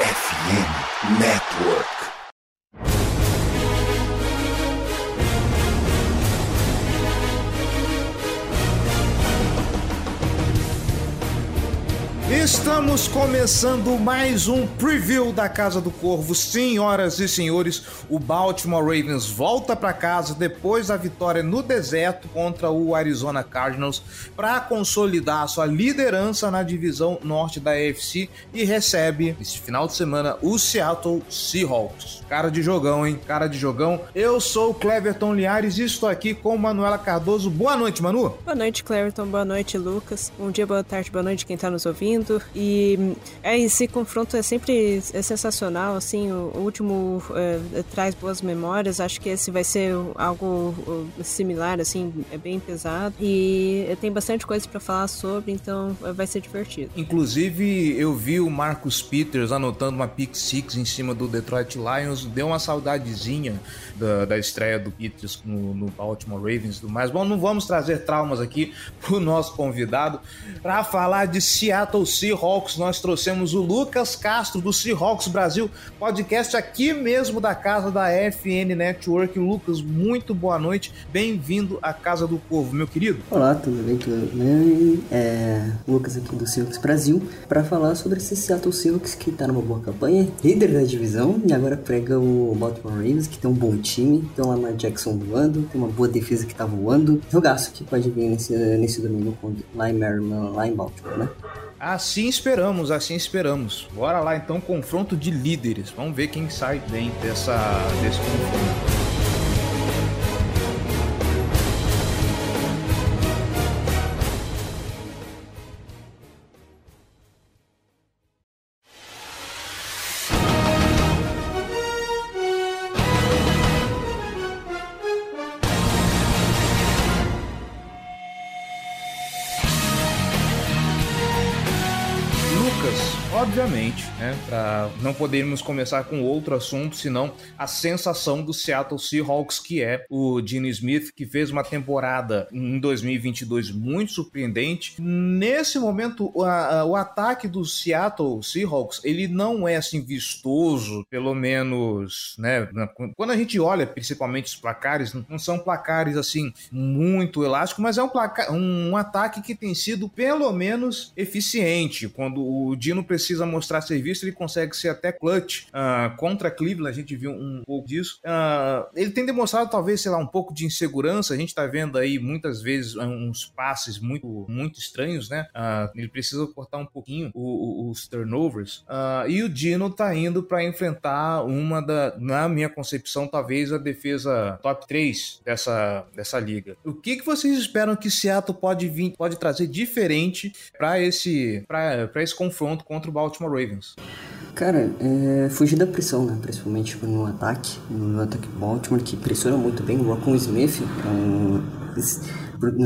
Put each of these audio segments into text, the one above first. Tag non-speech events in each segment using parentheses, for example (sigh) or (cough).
FM Network. Estamos começando mais um preview da Casa do Corvo. Senhoras e senhores, o Baltimore Ravens volta para casa depois da vitória no deserto contra o Arizona Cardinals para consolidar sua liderança na divisão norte da AFC e recebe esse final de semana o Seattle Seahawks. Cara de jogão, hein? Cara de jogão. Eu sou o Cleverton Liares e estou aqui com Manuela Cardoso. Boa noite, Manu. Boa noite, Cleverton. Boa noite, Lucas. Bom dia, boa tarde, boa noite quem está nos ouvindo. E é, esse confronto é sempre é sensacional, assim, o, o último é, traz boas memórias, acho que esse vai ser algo similar, assim, é bem pesado. E tem bastante coisa para falar sobre, então vai ser divertido. Inclusive, eu vi o Marcus Peters anotando uma pick six em cima do Detroit Lions, deu uma saudadezinha da, da estreia do Peters no, no Baltimore Ravens e tudo mais. Bom, não vamos trazer traumas aqui pro nosso convidado para falar de Seattle Seahawks, nós trouxemos o Lucas Castro do Seahawks Brasil, podcast aqui mesmo da casa da FN Network. Lucas, muito boa noite, bem-vindo à Casa do Povo, meu querido. Olá, tudo bem? Tudo bem? É, Lucas aqui do Seahawks Brasil, para falar sobre esse Seattle Seahawks que tá numa boa campanha, líder da divisão, e agora prega o Baltimore Ravens, que tem um bom time, tem o Lamar Jackson voando, tem uma boa defesa que tá voando. Jogaço que pode vir nesse, nesse domingo lá em Maryland, lá em Baltimore, né? Assim esperamos, assim esperamos. Bora lá então, confronto de líderes. Vamos ver quem sai bem dessa, desse confronto. coming. Obviamente, né, para não podermos começar com outro assunto, senão a sensação do Seattle Seahawks, que é o Gene Smith, que fez uma temporada em 2022 muito surpreendente. Nesse momento, o, a, o ataque do Seattle Seahawks, ele não é assim vistoso, pelo menos, né, quando a gente olha principalmente os placares, não são placares assim muito elásticos, mas é um, um ataque que tem sido pelo menos eficiente quando o Dino precisa mostrar serviço, ele consegue ser até clutch. Uh, contra Cleveland, a gente viu um pouco disso. Uh, ele tem demonstrado, talvez, sei lá, um pouco de insegurança. A gente tá vendo aí muitas vezes uns passes muito, muito estranhos, né? Uh, ele precisa cortar um pouquinho o, o, os turnovers. e o Dino tá indo para enfrentar uma da, na minha concepção, talvez a defesa top 3 dessa, dessa liga. O que, que vocês esperam que Seattle pode vir, pode trazer diferente para esse, para esse confronto contra o Baltimore Ravens? Cara, é, fugir da pressão, né? Principalmente no ataque, no ataque Baltimore, que pressiona muito bem. O Rocco Smith é um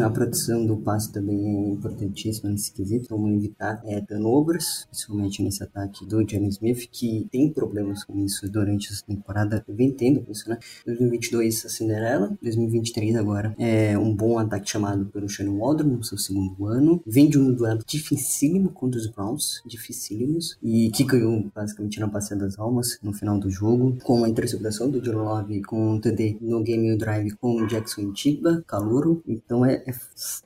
a produção do passe também é importantíssima nesse quesito, vamos evitar é, turnovers, principalmente nesse ataque do Jamie Smith, que tem problemas com isso durante essa temporada, vem tendo isso, né? 2022 a Cinderela, 2023 agora é um bom ataque chamado pelo Shannon Waldron no seu segundo ano, vem de um duelo dificílimo contra os Browns, dificílimos, e que ganhou basicamente na passeia das almas no final do jogo, com a interceptação do John Love com o TD no game drive com o Jackson Tiba, Calouro, então é, é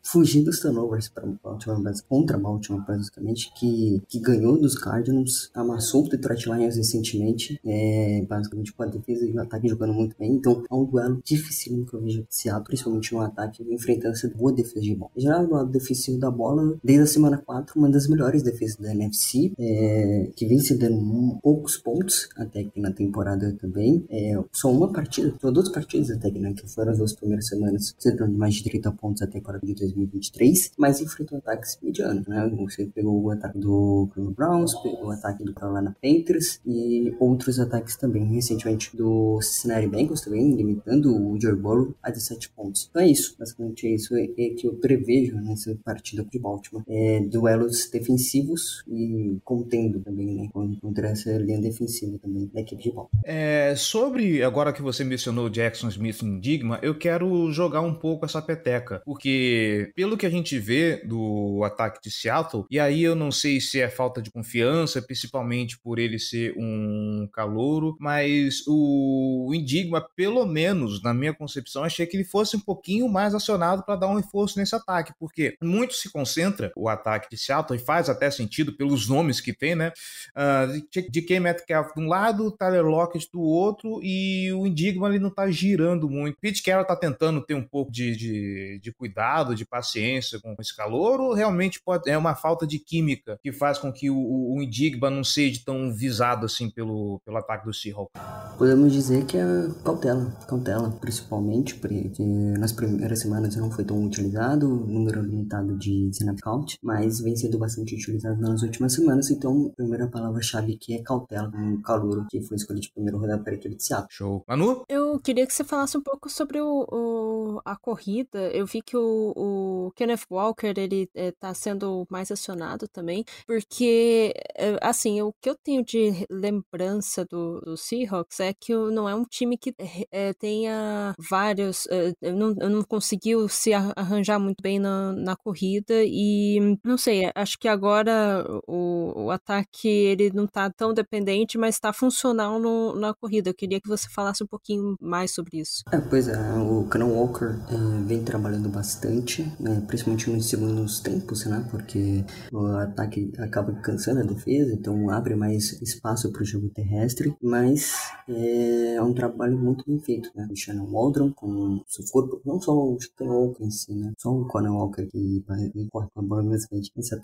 fugir dos turnovers para Baltimore, contra Baltimore, basicamente, que, que ganhou dos Cardinals, amassou o Detroit Lions recentemente, é, basicamente com a defesa e o ataque jogando muito bem. Então é um duelo difícil que eu vejo Seattle, principalmente no ataque, enfrentando essa boa defesa de bola. Já no lado defensivo da bola, desde a semana 4, uma das melhores defesas da NFC, é, que vem se dando poucos pontos até que na temporada também. É, só uma partida, só duas partidas até que, né, que foram as duas primeiras semanas, se dando mais de 30 pontos pontos até agora de 2023, mas enfrentou ataques medianos, né? Você pegou o ataque do Cleveland Browns, o ataque do Carolina Panthers e outros ataques também, recentemente do Cincinnati Bengals também, limitando o Joe Burrow a 17 pontos. Então é isso, basicamente é isso é, que eu prevejo nessa partida de Baltimore. É, duelos defensivos e contendo também, né? Contra essa linha defensiva também da equipe de Baltimore. É, sobre, agora que você mencionou Jackson Smith em Digma, eu quero jogar um pouco essa peteca cara, porque pelo que a gente vê do ataque de Seattle, e aí eu não sei se é falta de confiança, principalmente por ele ser um calouro, mas o Indigma, pelo menos na minha concepção, achei que ele fosse um pouquinho mais acionado para dar um reforço nesse ataque, porque muito se concentra o ataque de Seattle e faz até sentido pelos nomes que tem, né? Uh, de K. Metcalf de um lado, Tyler Lockett do outro e o Indigma ele não tá girando muito. Pete Carroll tá tentando ter um pouco de, de, de cuidado, de paciência com esse calor ou realmente pode, é uma falta de química que faz com que o, o Indigma não seja tão visado assim pelo, pelo ataque do Seahawks? Podemos dizer que é cautela, cautela, principalmente porque nas primeiras semanas não foi tão utilizado, número limitado de snap count, mas vem sendo bastante utilizado nas últimas semanas, então a primeira palavra-chave aqui é cautela, um calouro que foi escolhido de primeiro rodada para a equipe de Seattle. Show. Manu? Eu queria que você falasse um pouco sobre o, o a corrida. Eu vi que o, o Kenneth Walker, ele é, tá sendo mais acionado também, porque, é, assim, o que eu tenho de lembrança do, do Seahawks é que não é um time que é, tenha vários, não, não conseguiu se arranjar muito bem na, na corrida e, não sei, acho que agora o, o ataque, ele não tá tão dependente, mas está funcional no, na corrida. Eu queria que você falasse um pouquinho mais sobre isso. É, pois é, o Canon Walker é, vem trabalhando bastante, né, principalmente nos segundos tempos, né? Porque o ataque acaba cansando a defesa, então abre mais espaço para o jogo terrestre, mas é, é, um trabalho muito bem feito, né? O Shannon Waldron com seu corpo, não só o Canon Walker em si, né? Só o Conan Walker que corre com a bola mesmo,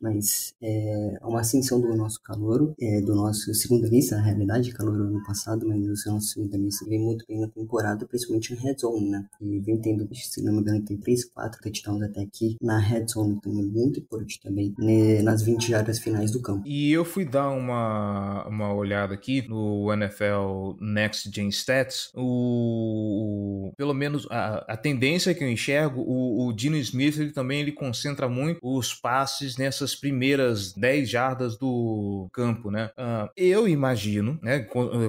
mas é uma ascensão do nosso calor, é, do nosso segundo lista, na realidade, calor ano passado, mas o nosso segundo lista vem muito bem na temporada, principalmente em red zone, né? E vem tendo, se não me engano, tem 3, 4 touchdowns até aqui na red zone, então é muito importante também né, nas 20 jardas finais do campo. E eu fui dar uma, uma olhada aqui no NFL Next Gen Stats, o, o pelo menos a, a tendência que eu enxergo, o, o Dino Smith ele também ele concentra muito os passes nessas primeiras 10 jardas do campo, né? Uh, eu imagino, né,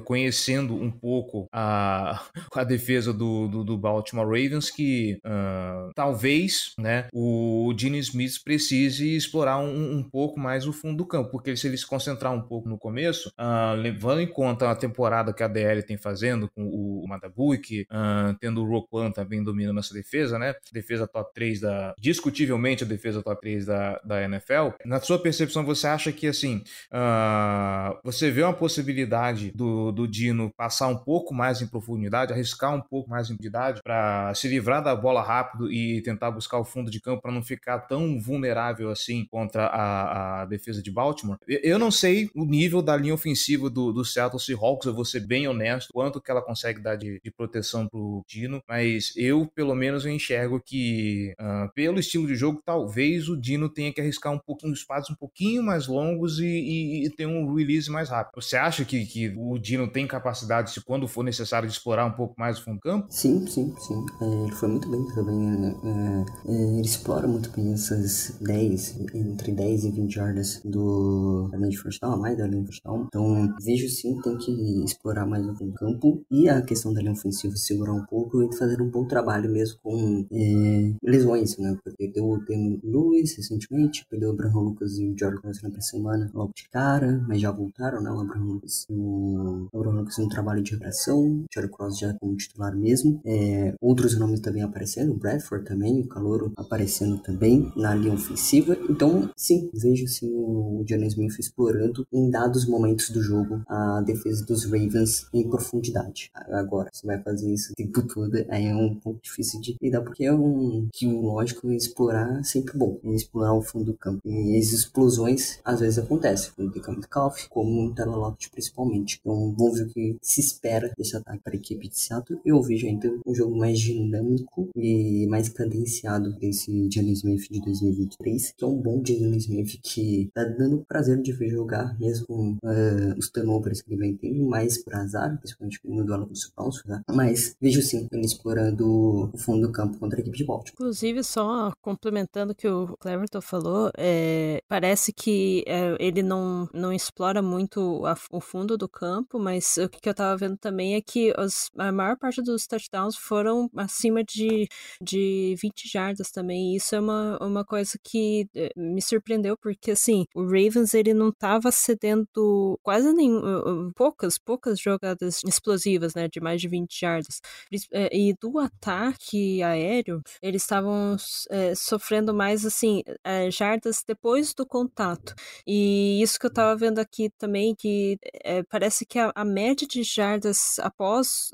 conhecendo um pouco a, (laughs) a defesa do, do, do Baltimore Ravens, que uh, talvez, né, o Gene Smith precise explorar um, um, pouco mais o fundo do campo, porque se ele se concentrar um pouco no começo, uh, levando em conta a temporada que a DL tem fazendo com o Madabuik, tendo o Roquan também dominando essa defesa, né? Defesa top 3 da. discutivelmente a defesa top 3 da, da NFL. Na sua percepção, você acha que assim. Uh, você vê uma possibilidade do, do Dino passar um pouco mais em profundidade, arriscar um pouco mais em profundidade para se livrar da bola rápido e tentar buscar o fundo de campo para não ficar tão vulnerável assim contra a, a, defesa de Baltimore? Eu não sei o nível da linha ofensiva do, do Seattle Seahawks, eu vou ser bem honesto, quanto que ela consegue dar de, de proteção pro Dino, mas eu, pelo menos, eu enxergo que uh, pelo estilo de jogo, talvez o Dino tenha que arriscar um pouquinho os passos um pouquinho mais longos e, e, e ter um release mais rápido. Você acha que, que o Dino tem capacidade, se quando for necessário, de explorar um pouco mais o fundo campo? Sim, sim, sim. É, ele foi muito bem também. Né? É, ele explora muito bem essas 10, entre 10 e 20 jardas do da de first down, mais da linha down. Então, vejo sim, tem que explorar mais fundo campo. E a questão da linha ofensiva segurar um pouco e fazer um bom trabalho mesmo com é, lesões, né? Perdeu o Damian Lewis recentemente, perdeu o Abraham Lucas e o George Cousins na semana logo de cara, mas já voltaram, né? O Abraham Lucas, o Abraham Lucas um trabalho de recuperação, o George Cross já como titular mesmo. É, outros nomes também aparecendo, o Bradford também, o Calouro aparecendo também na linha ofensiva. Então, sim, vejo sim o Johnny Smith explorando em dados momentos do jogo a defesa dos Ravens em profundidade. Agora, você vai fazer isso o tempo todo, aí é um pouco difícil de lidar, porque é um que lógico explorar é sempre bom, é explorar o fundo do campo. E as explosões às vezes acontecem, no Decamp Calf, como no Terraloft principalmente. Então vamos ver o que se espera desse ataque para a equipe de Seattle. Eu vejo ainda um jogo mais dinâmico e mais cadenciado desse Jalen Smith de 2023, que é um bom Jalen Smith que tá dando prazer de ver jogar, mesmo uh, os turnovers que ele vem tendo, mais para azar principalmente no duelo com os Browns, né? mas vejo sim ele explorando o fundo do campo contra a equipe de Baltimore. Inclusive, só complementando o que o Cleverton falou, é, parece que é, ele não, não explora muito a, o fundo do campo, mas o que eu tava vendo também é que os, a maior parte dos touchdowns foram acima de, de 20 jardas também, isso é uma, uma coisa que é, me surpreendeu, porque assim, o Ravens ele não tava cedendo quase nenhum, poucas, poucas jogadas explosivas, né, de mais de 20 jardas, e do ataque aéreo, eles estavam é, sofrendo mais, assim, é, jardas depois do contato. E isso que eu estava vendo aqui também, que é, parece que a, a, média de jardas após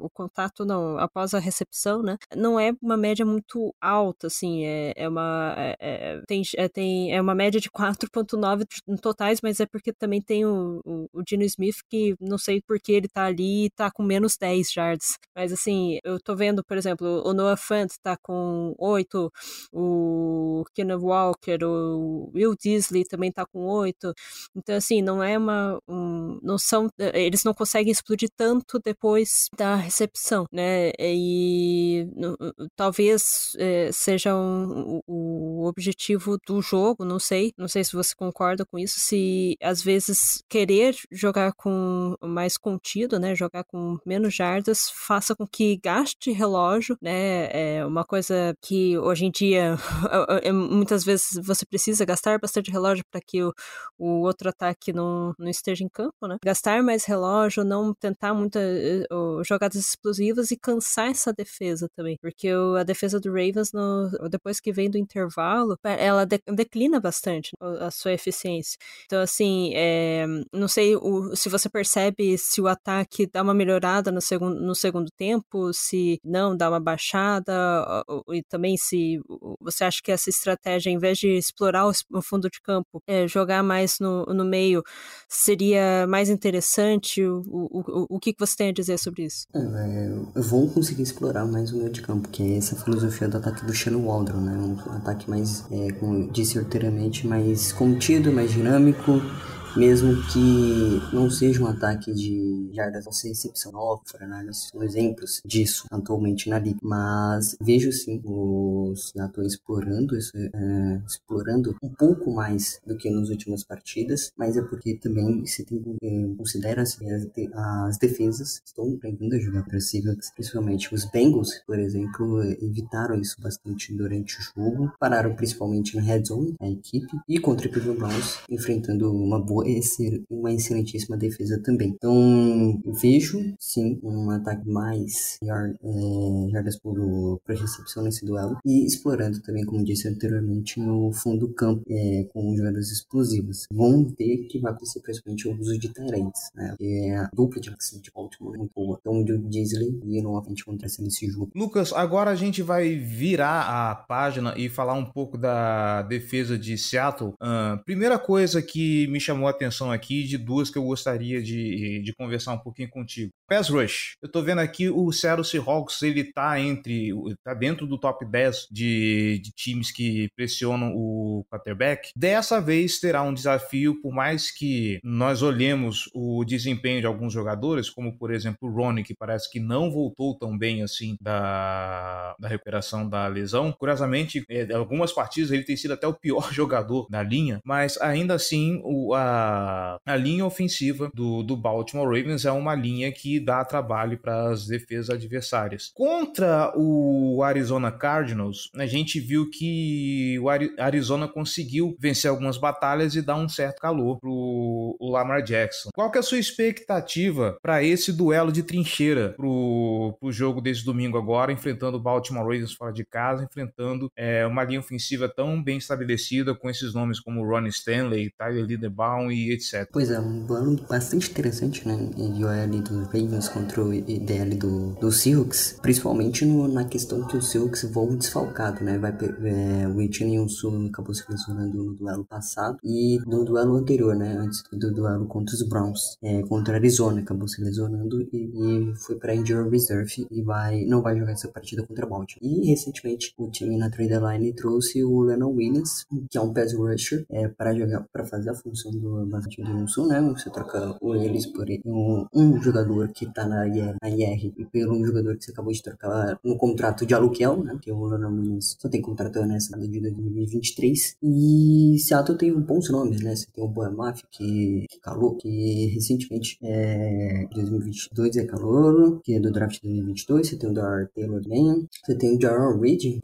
o contato, não, após a recepção, né, não é uma média muito alta, assim, é, é uma, é, tem, tem, é uma média de (laughs) 4.9 em totais, mas é porque também tem o, o, o Dino Smith, que não sei por que ele tá ali e tá com menos 10 jardas. Mas, assim, eu tô vendo, por exemplo, o Noah Fant tá com 8, o Kenneth Walker, o Will Disley também tá com 8. Então, assim, não é uma. Um, não são. Eles não conseguem explodir tanto depois da recepção, né? E no, talvez é, seja um, o, objetivo do jogo, não sei. Não sei se você concorda com isso. Se às vezes querer jogar com mais contido, né? Jogar com menos jardas, faça com que gaste relógio, né? É uma coisa que hoje em dia (laughs) é, muitas vezes você precisa gastar bastante relógio para que o, o outro ataque não, não esteja em campo, né? Gastar mais relógio, não tentar muitas uh, jogadas explosivas e cansar essa defesa também, porque a defesa do Ravens no, depois que vem do intervalo, ela de, declina bastante a sua eficiência. Então assim, é, não sei o, se você percebe se o ataque dá uma melhorada no segundo, no segundo tempo, se não dá uma baixada e também se você acha que essa estratégia, em vez de explorar o fundo de campo, é, jogar mais no, no meio, seria mais interessante? O, o, o que você tem a dizer sobre isso? É, é vou conseguir explorar mais o meio de campo, que é essa filosofia do ataque do Shannon Waldron, né? Um ataque mais, é, como disse anteriormente, mais contido, mais dinâmico mesmo que não seja um ataque de jardas, você excepcional, o Fernandes são exemplos disso atualmente na liga, mas vejo sim os Seattle explorando isso, é, explorando um pouco mais do que nas últimas partidas, mas é porque também se tem, é, considera as, as defesas estão aprendendo a jogar para Seahawks, principalmente os Bengals, por exemplo, evitaram isso bastante durante o jogo, pararam principalmente na red zone, a equipe, e contra o Cleveland Browns, enfrentando uma boa uma excelentíssima defesa também. Então, vejo sim um ataque mais é, jardas por, por recepção nesse duelo e explorando também, como disse anteriormente, no fundo do campo é, com jogadas explosivas. Vão ver que vai acontecer principalmente o uso de Tyrants, né? É a dupla de ação de Baltimore é muito boa. Então, o Disley e novamente acontece nesse jogo. Lucas, agora a gente vai virar a página e falar um pouco da defesa de Seattle. Uh, primeira coisa que me chamou a atenção aqui de duas que eu gostaria de, de conversar um pouquinho contigo. Pass Rush. Eu tô vendo aqui o Seattle Seahawks, ele tá entre, tá dentro do top 10 de, de times que pressionam o quarterback. Dessa vez terá um desafio, por mais que nós olhemos o desempenho de alguns jogadores, como por exemplo o Ronnie, que parece que não voltou tão bem assim da, da recuperação da lesão. Curiosamente, é, algumas partidas ele tem sido até o pior (laughs) jogador da linha, mas ainda assim o, a, a linha ofensiva do, do Baltimore Ravens é uma linha que dá trabalho para as defesas adversárias. Contra o Arizona Cardinals, a gente viu que o Arizona conseguiu vencer algumas batalhas e dar um certo calor pro o Lamar Jackson. Qual que é a sua expectativa para esse duelo de trincheira pro, pro jogo desse domingo agora, enfrentando o Baltimore Ravens fora de casa, enfrentando é, uma linha ofensiva tão bem estabelecida com esses nomes como Ronnie Stanley, Tyler E etc. Pois é, um duelo bastante interessante, né? De OL do Ravens contra o IDL do, do Seahawks, principalmente no, na questão que o Seahawks voa desfalcado, né? Vai, é, o Etienne Sul acabou se lesionando no duelo passado e no duelo anterior, né? Antes do duelo contra os Browns, é, contra Arizona, acabou se lesionando e, e foi para Injury Reserve e vai, não vai jogar essa partida contra Baltimore. E recentemente o time na trade line trouxe o Lennon Williams, que é um pass rusher, é, para jogar, para fazer a função do bastante no Sul, né? Você troca eles por um, um jogador que tá na IR, na IR e pelo um jogador que você acabou de trocar no contrato de aluguel, né? Que o Ronald Williams só tem contrato nessa de 2023. E Seattle tem bons nomes, né? Você tem o Boa Mafia, que, que calou, que recentemente é 2022 é calor, que é do draft de 2022. Você tem o Dar Taylor também. Você tem o Jaron Reed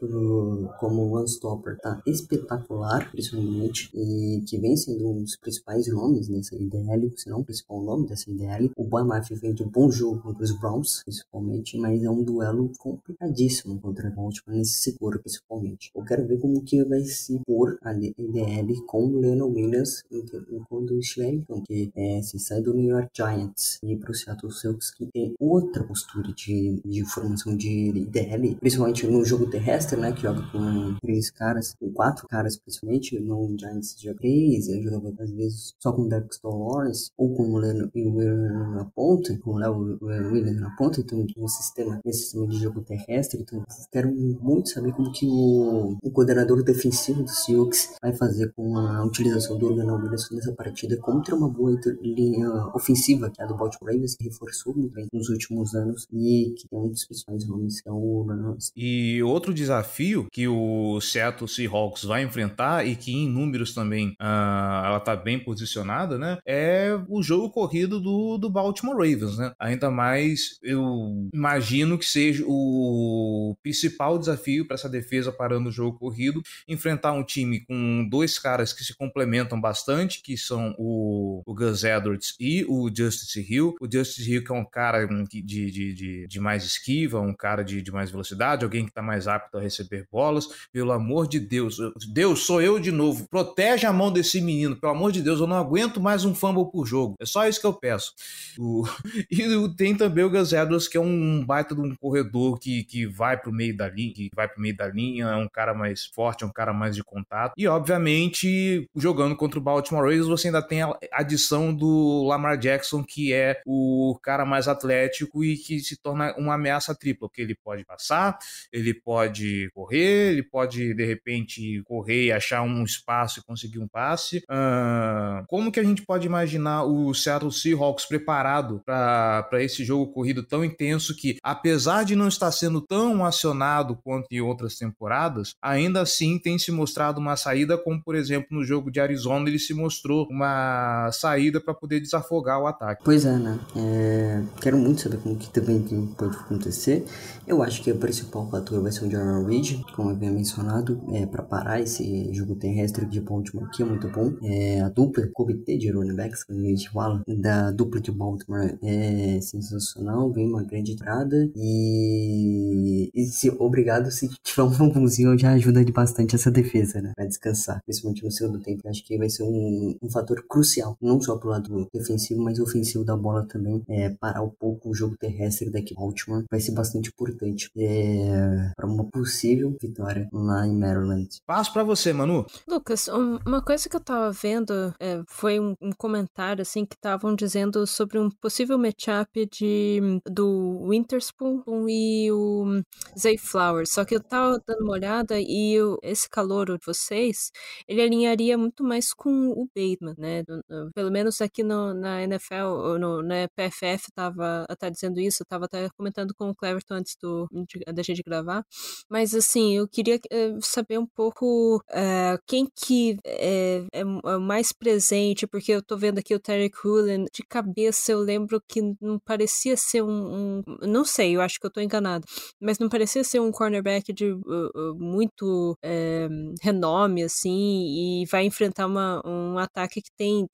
como one-stopper, tá espetacular, principalmente, e que vem sendo um dos principais nomes dessa IDL, se não o principal nome dessa IDL. O Mafia vem de um bom jogo contra os Browns, principalmente, mas é um duelo complicadíssimo contra o Baltimore nesse setor, principalmente. Eu quero ver como que vai se pôr a IDL com o Leonel Williams quando estiver em que é, se sai do New York Giants e para o Seattle Seahawks, que tem outra postura de, de formação de IDL, principalmente no jogo terrestre, né, que joga com três caras, com quatro caras principalmente, no Giants joga três, joga às vezes só com Dexter Lawrence, ou com o Leonel na ponta, com o Léo Williams na ponta, então um sistema, esse sistema de jogo terrestre, então quero muito saber como que o, o coordenador defensivo do Seahawks vai fazer com a utilização do Organal Williams nessa partida contra uma boa linha ofensiva, que é a do Baltimore Ravens, que reforçou muito bem nos últimos anos e que tem um dos principais nomes, que é o E outro desafio que o Seattle Seahawks vai enfrentar e que em números também uh, ela está bem posicionada, né, é o jogo corrido do, do Baltimore Ravens, né? Ainda mais eu imagino que seja o principal desafio para essa defesa parando o jogo corrido, enfrentar um time com dois caras que se complementam bastante, que são o, o Gus Edwards e o Justice Hill. O Justice Hill que é um cara de, de, de, de mais esquiva, um cara de, de mais velocidade, alguém que está mais apto a receber bolas. Pelo amor de Deus, Deus, sou eu de novo. Protege a mão desse menino, pelo amor de Deus, eu não aguento mais um fumble por jogo. É só isso que eu peço. O... (laughs) E tem também o Gus Edwards, que é um baita de um corredor que, que vai pro meio da linha, que vai pro meio da linha, é um cara mais forte, é um cara mais de contato. E, obviamente, jogando contra o Baltimore Ravens, você ainda tem a adição do Lamar Jackson, que é o cara mais atlético e que se torna uma ameaça tripla, porque ele pode passar, ele pode correr, ele pode, de repente, correr e achar um espaço e conseguir um passe. Uh, como que a gente pode imaginar o Seattle Seahawks preparado para esse jogo corrido tão intenso que, apesar de não estar sendo tão acionado quanto em outras temporadas, ainda assim tem se mostrado uma saída, como por exemplo no jogo de Arizona ele se mostrou uma saída para poder desafogar o ataque. Pois é, né? É... Quero muito saber como que também pode acontecer. Eu acho que o principal fator vai ser o Jaron Reed, como eu havia mencionado, é, para parar esse jogo terrestre de Baltimore, que é muito bom. É, a dupla, comitê de running backs, como a gente fala, da dupla de Baltimore é sensacional, vem uma grande entrada e, e se, obrigado se tiver um fumblzinho já ajuda de bastante essa defesa, né, pra descansar, principalmente no segundo tempo. Eu acho que vai ser um, um fator crucial, não só pro lado defensivo, mas ofensivo da bola também, é, parar um pouco o jogo terrestre daqui Baltimore vai ser bastante importante é, para uma possível vitória lá em Maryland. Passo para você, Manu. Lucas, uma coisa que eu tava vendo é, foi um, um, comentário assim que estavam dizendo sobre um possível matchup de do Winterspoon e o Zay Flowers. Só que eu tava dando uma olhada e eu, esse calor de vocês, ele alinharia muito mais com o Bateman, né? Pelo menos aqui no, na NFL, no, na PFF tava até dizendo isso, eu tava até comentando com o Cleverton antes do, de, da gente gravar. Mas assim, eu queria uh, saber um pouco uh, quem que é, é, é, mais presente, porque eu tô vendo aqui o Terry Cullen, de cabeça eu lembro que não parecia ser um, um, Não sei, eu acho que eu tô enganado, mas não parecia ser um cornerback de uh, muito renome, assim, e vai enfrentar uma, um ataque que tem.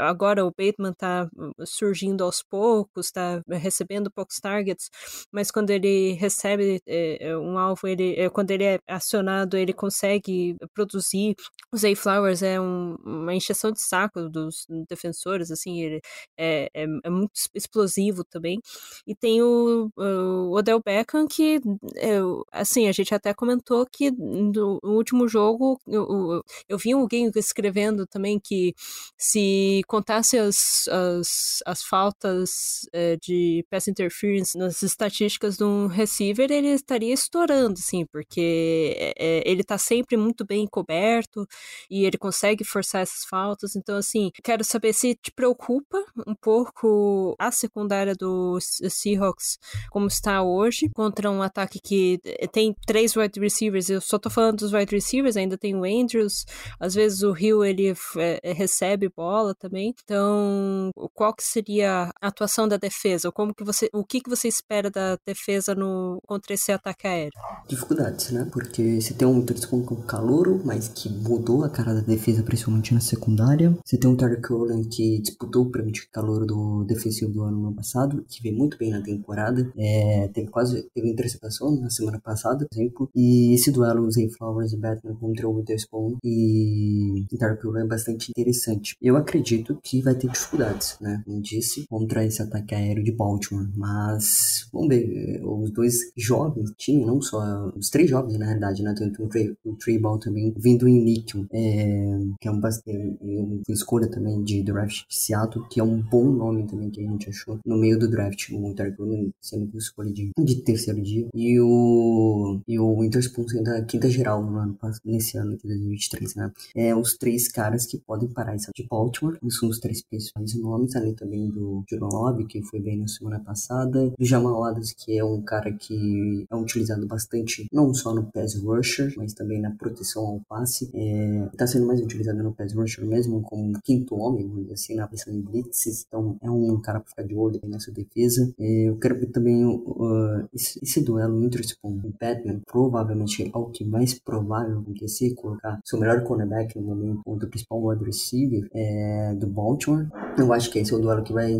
Agora o Bateman tá surgindo aos poucos, tá recebendo poucos targets, mas quando ele recebe é, um alvo, ele, quando ele é acionado, ele consegue produzir. O Zay Flowers é um, uma encheção de saco dos defensores, assim, ele é, é, é muito explosivo também. E tem o, o Odell Beckham, que, é, assim, a gente até comentou que no último jogo, eu, eu vi alguém escrevendo também que se contasse as, as, as faltas é, de pass interference nas estatísticas de um receiver, ele estaria estourando, assim, porque é, ele tá sempre muito bem coberto e ele consegue forçar essas faltas. Então, assim, quero saber se te preocupa um pouco a secundária do Seahawks como está hoje, contra um ataque que tem três wide receivers. Eu só tô falando dos wide receivers, ainda tem o Andrews, às vezes o Hill ele é, recebe bola também. Então, qual que seria a atuação da defesa? Como que você, o que que você espera da defesa no contra esse ataque aéreo? Dificuldades, né? Porque você tem um Witherspoon com calouro, mas que mudou a cara da defesa, principalmente na secundária. Você tem um Tarek Cohen que disputou o prêmio de calor do defensivo do ano passado, que veio muito bem na temporada. É, teve quase teve interceptação na semana passada, por exemplo. E esse duelo, Zay Flowers e Batman contra o Witherspoon e Tarek Cohen é bastante interessante. Eu acredito que vai ter dificuldades, né? Como disse, contra esse ataque aéreo de Baltimore. Mas, vamos ver, os dois jovens, time, não só, os três jovens, na realidade, né? Tanto o Trey, Ball também vindo em Nickel, é, que é um, é, uma escolha também de draft de Seattle, que é um bom nome também que a gente achou no meio do draft. O Tarek sendo uma escolha de, de terceiro dia. E o, e o Winterspoon sendo a quinta geral no ano, nesse ano de 2023, né? É os três caras que podem parar essa de Baltimore. São os três principais nomes, além também do Love, que foi bem na semana passada. Do Jamal Adams, que é um cara que é utilizado bastante, não só no pass rusher, mas também na proteção ao passe. É, tá sendo mais utilizado no pass rusher mesmo, como quinto homem, assim, na pressão em blitzes. Então, é um cara pra ficar de olho nessa defesa. É, eu quero ver também uh, esse, esse, duelo Witherspoon e Batman, provavelmente é o que mais provável acontecer, colocar seu melhor cornerback no momento contra o principal wide receiver é, do Baltimore. Eu acho que esse é o duelo que vai,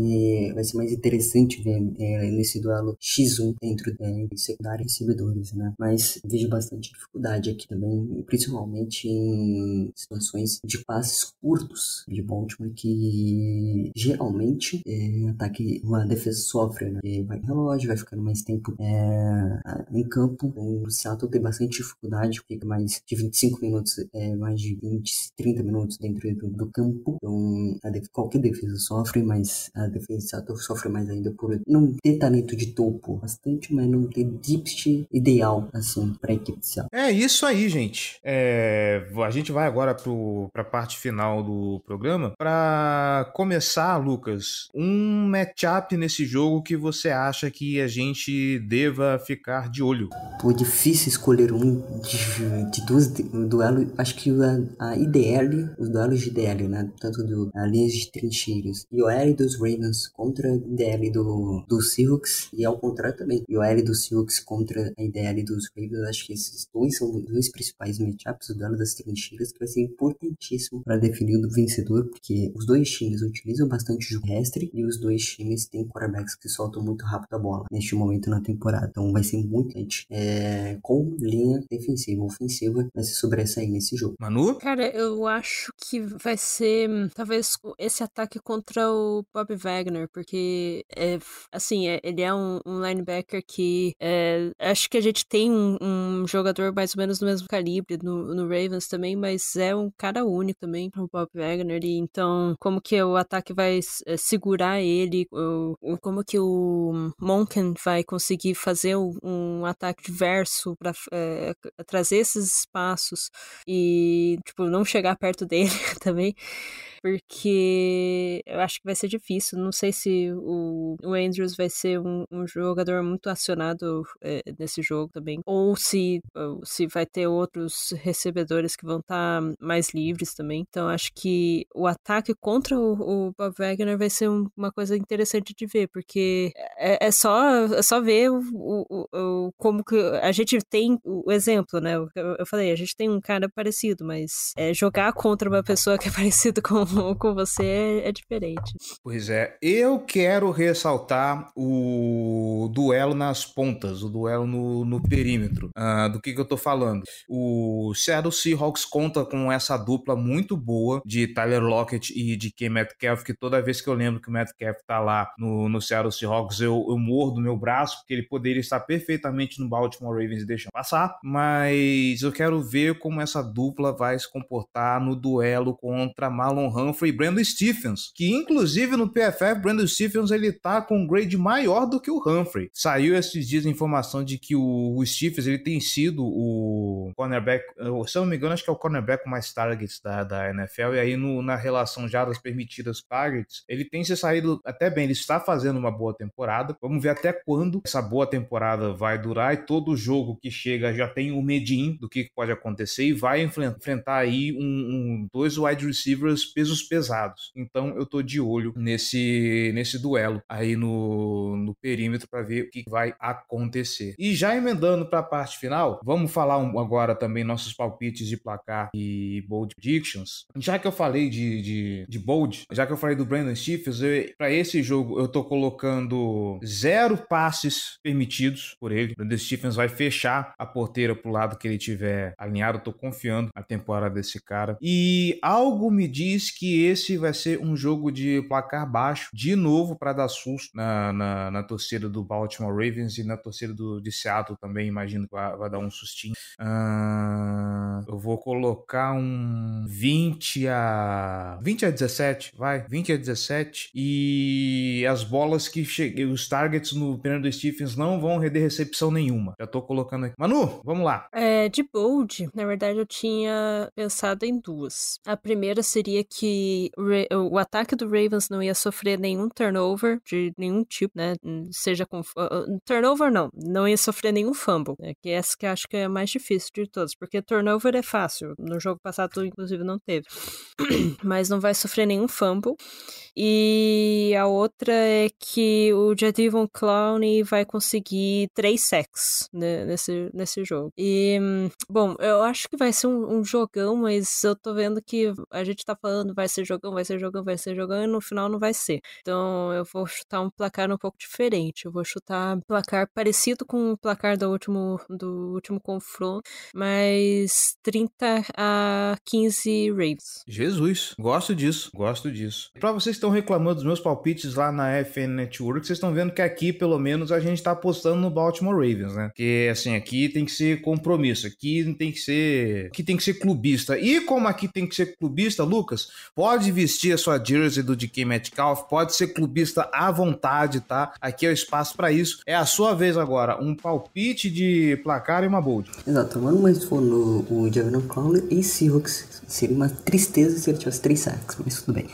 vai ser mais interessante ver é, nesse duelo X1 dentro é, de secundária e recebedores, né? Mas vejo bastante dificuldade aqui também, principalmente em situações de passes curtos de Baltimore que geralmente é, ataque, uma defesa sofre, né? vai em relógio, vai ficando mais tempo é, em campo. O Seattle tem bastante dificuldade, fica mais de 25 minutos, é, mais de 20, 30 minutos dentro do, do campo. Então, def qualquer defesa sofre, mas a defesa de Seattle sofre mais ainda por não ter talento de topo bastante, mas não ter dipst ideal, assim, para a equipe de Seattle. É isso aí, gente. É, a gente vai agora para a parte final do programa. Para começar, Lucas, um matchup nesse jogo que você acha que a gente deva ficar de olho? Pô, difícil escolher um de, de duas duelos. Acho que a, a IDL, os duelos de IDL, né? Tanto do a linhas de trincheiras. E o L dos Ravens contra a IDL do, do Seahawks. E ao contrário também. E o L dos Seahawks contra a IDL dos Ravens. Acho que esses dois são os dois principais matchups. O duelo das trincheiras, que vai ser importantíssimo para definir o vencedor, porque os dois times utilizam bastante jogo terrestre e os dois times têm quarterbacks que soltam muito rápido a bola neste momento na temporada. Então vai ser muito é, com linha defensiva ofensiva vai se sobressair nesse jogo. Manu? Cara, eu acho que vai ser talvez esse ataque contra o Bob Wagner, porque é, assim, é, ele é um, um linebacker que é, acho que a gente tem um, um, jogador mais ou menos do mesmo calibre no, no, Ravens também, mas é um cara único também o Bob Wagner. E então, como que o ataque vai é, segurar ele? O, como que o Monken vai conseguir fazer um ataque diverso para é, trazer esses espaços e, tipo, não chegar perto (laughs) dele também porque eu acho que vai ser difícil. Não sei se o, o Andrews vai ser um, um jogador muito acionado é, nesse jogo também, ou se, se vai ter outros recebedores que vão estar tá mais livres também. Então acho que o ataque contra o, o Bob Wagner vai ser um, uma coisa interessante de ver, porque é, é só, é só ver o, o, o, como que a gente tem o exemplo, né? Eu, eu falei, a gente tem um cara parecido, mas é, jogar contra uma pessoa que é (laughs) parecido com (laughs) com você é, é diferente. Pois é, eu quero ressaltar o duelo nas pontas, o duelo no, no perímetro. Uh, do que, que eu tô falando? O Seattle Seahawks conta com essa dupla muito boa de Tyler Lockett e de Ken Metcalf, que toda vez que eu lembro que o Metcalf tá lá no, no Seattle Seahawks, eu, eu mordo meu braço, porque ele poderia estar perfeitamente no Baltimore Ravens e deixar passar, mas eu quero ver como essa dupla vai se comportar no duelo contra Marlon Humphrey e Brandon Stephens, que inclusive no PFF, Brandon Stephens ele tá com um grade maior do que o Humphrey. Saiu esses dias a informação de que o, o Stephens ele tem sido o cornerback, se eu não me engano, acho que é o cornerback com mais targets da, da NFL, e aí no, na relação já das permitidas targets, ele tem se saído até bem, ele está fazendo uma boa temporada. Vamos ver até quando essa boa temporada vai durar e todo jogo que chega já tem o um medinho do que pode acontecer e vai enfrentar aí um, um, dois wide receivers pesos pesados. Então eu tô de olho nesse, nesse duelo aí no, no perímetro para ver o que vai acontecer. E já emendando para a parte final, vamos falar um, agora também nossos palpites de placar e bold predictions. Já que eu falei de, de, de bold, já que eu falei do Brandon Stephens, para esse jogo eu tô colocando zero passes permitidos por ele. O Brandon Stephens vai fechar a porteira pro lado que ele tiver alinhado. Eu tô confiando na temporada desse cara. E algo me diz que esse vai ser um jogo de placar baixo, de novo, para dar susto na, na, na, torcida do Baltimore Ravens e na torcida do, de Seattle também. Imagino que vai, vai dar um sustinho. Uh, eu vou colocar um 20 a 20 a 17, vai, 20 a 17 e as bolas que cheguem, os targets no Bernardo Stephens não vão render recepção nenhuma. Já tô colocando aqui. Manu, vamos lá. É, de bold, na verdade eu tinha pensado em duas. A primeira seria que o ataque do Ravens não ia sofrer nenhum turnover de nenhum tipo, né? Seja com uh, turnover não, não ia sofrer nenhum fumble, né? Que essa que acho que é a mais difícil de todos, porque turnover é fácil. No jogo passado inclusive não teve. (coughs) Mas não vai sofrer nenhum fumble. E a outra é que o Jadivon Clowney vai conseguir três sacks né, nesse, nesse jogo. E, bom, eu acho que vai ser um, um, jogão, mas eu tô vendo que a gente tá falando vai ser jogão, vai ser jogão, vai ser jogão, e no final não vai ser. Então eu vou chutar um placar um pouco diferente. Eu vou chutar um placar parecido com o placar do último, do último confronto, mas 30 a 15 Ravens. Jesus, gosto disso, gosto disso. Pra vocês estão reclamando dos meus palpites lá na FN Network, vocês estão vendo que aqui, pelo menos, a gente tá apostando no Baltimore Ravens, né? Porque, assim, aqui tem que ser compromisso, aqui tem que ser... Aqui tem que ser clubista. E como aqui tem que ser clubista, Lucas, pode vestir a sua jersey do DK Metcalf, pode ser clubista à vontade, tá? Aqui é o espaço para isso. É a sua vez agora, um palpite de placar e uma bold. Exato, mano, mas for no o Javon Crowley e Seahawks, seria uma tristeza se ele tivesse três sacks, mas tudo bem.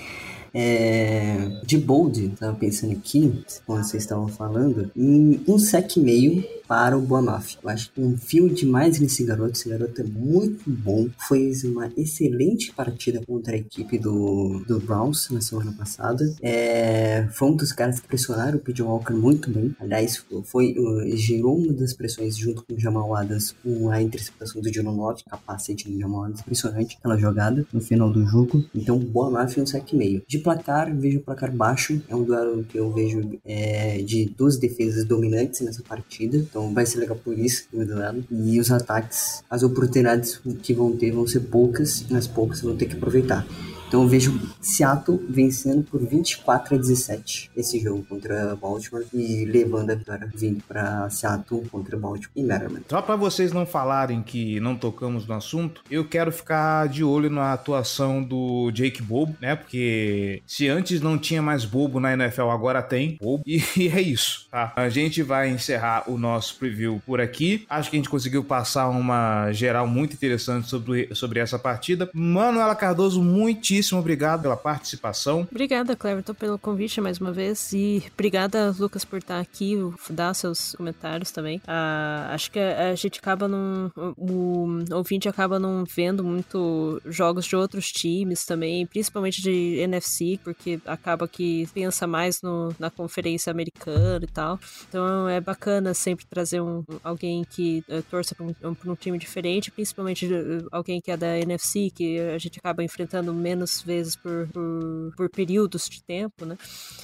É, de bold, tava pensando aqui, quando vocês estavam falando, em um sec meio para o Boamaf. Eu acho que confio demais nesse garoto. Esse garoto é muito bom. Fez uma excelente partida contra a equipe do, do Browns na semana passada. É, foi um dos caras que pressionaram o P.J. Walker muito bem. Aliás, foi, gerou uma das pressões junto com o Jamal Adams com a interceptação do Dino 9, capacete do Jamal Adams. Impressionante aquela jogada no final do jogo. Então, Boamaf é um sec meio. De placar, vejo o placar baixo. É um duelo que eu vejo é, de duas defesas dominantes nessa partida. Então, vai ser legal por isso, do lado. E os ataques, as oportunidades que vão ter vão ser poucas, e nas poucas vão ter que aproveitar. Então eu vejo Seattle vencendo por 24 a 17 esse jogo contra Baltimore e levando a vitória vindo para Seattle contra Baltimore e Maryland. Só para vocês não falarem que não tocamos no assunto, eu quero ficar de olho na atuação do Jake Bobo, né? Porque se antes não tinha mais bobo na NFL, agora tem bobo. (laughs) E, é isso, tá? A gente vai encerrar o nosso preview por aqui. Acho que a gente conseguiu passar uma geral muito interessante sobre, sobre essa partida. Manuela Cardoso, muitíssimo muitíssimo obrigado pela participação. Obrigada, Cleverton, pelo convite mais uma vez. E obrigada, Lucas, por estar aqui, dar seus comentários também. Ah, acho que a, gente acaba não. O ouvinte acaba não vendo muito jogos de outros times também, principalmente de NFC, porque acaba que pensa mais no, na conferência americana e tal. Então é bacana sempre trazer um, alguém que uh, torça para um, um, time diferente, principalmente uh, alguém que é da NFC, que a gente acaba enfrentando menos vezes por, por, por períodos de tempo, né?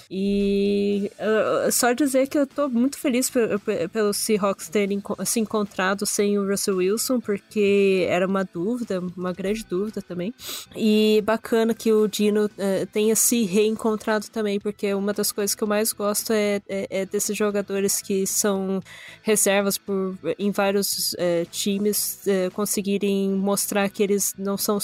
E uh, só dizer que eu tô muito feliz pelos Seahawks terem se encontrado sem o Russell Wilson, porque era uma dúvida, uma grande dúvida também. E bacana que o Dino uh, tenha se reencontrado também, porque uma das coisas que eu mais gosto é, é, é desses jogadores que são reservas por, em vários uh, times uh, conseguirem mostrar que eles não são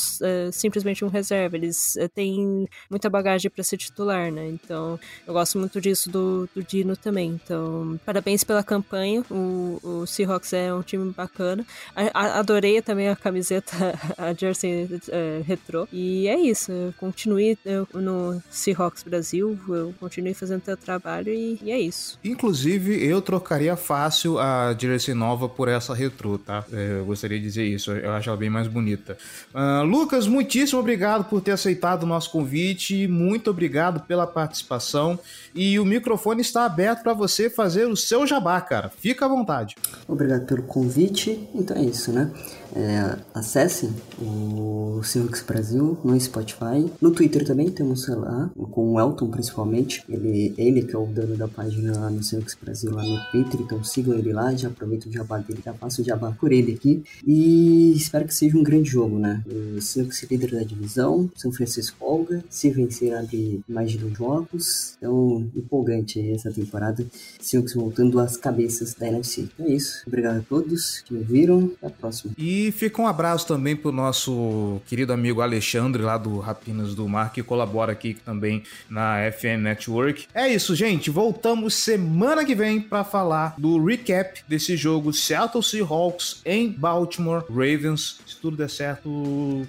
simplesmente um reserva, eles têm muita bagagem para ser titular, né? Então eu gosto muito disso do, do Dino também. Então, parabéns pela campanha. O, o Seahawks é um time bacana. A, a, adorei também a camiseta, (laughs) a jersey uh, retrô. E é isso. Continue no Seahawks Brasil. Eu continue fazendo teu trabalho e, e, é isso. Inclusive, eu trocaria fácil a jersey nova por essa retrô, tá? É, eu gostaria de dizer isso. Eu acho ela bem mais bonita. Uh, Lucas, muitíssimo obrigado por ter aceitado o nosso convite. Muito obrigado pela participação. E o microfone está aberto para você fazer o seu jabá, cara. Fica à vontade. Obrigado pelo convite. Então é isso, né? É, acessem o Silvix Brasil no Spotify. No Twitter também temos lá, com o Elton principalmente. Ele, ele que é o dono da página no Silvix Brasil lá no Twitter. Então sigam ele lá, já aproveito o jabá dele, já faço o jabá por ele aqui. E espero que seja um grande jogo, né? O Silvix líder da divisão, São Francisco Olga. Se vencer, abre mais de dois jogos. Então, empolgante essa temporada. Silvix voltando às cabeças da NFC. Então é isso. Obrigado a todos que me viram. Até a próxima. E e fica um abraço também pro nosso querido amigo Alexandre, lá do Rapinas do Mar, que colabora aqui também na FM Network. É isso, gente. Voltamos semana que vem para falar do recap desse jogo Seattle Seahawks em Baltimore Ravens. Se tudo der certo,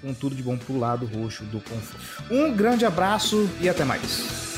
com tudo de bom pro lado roxo do confronto. Um grande abraço e até mais.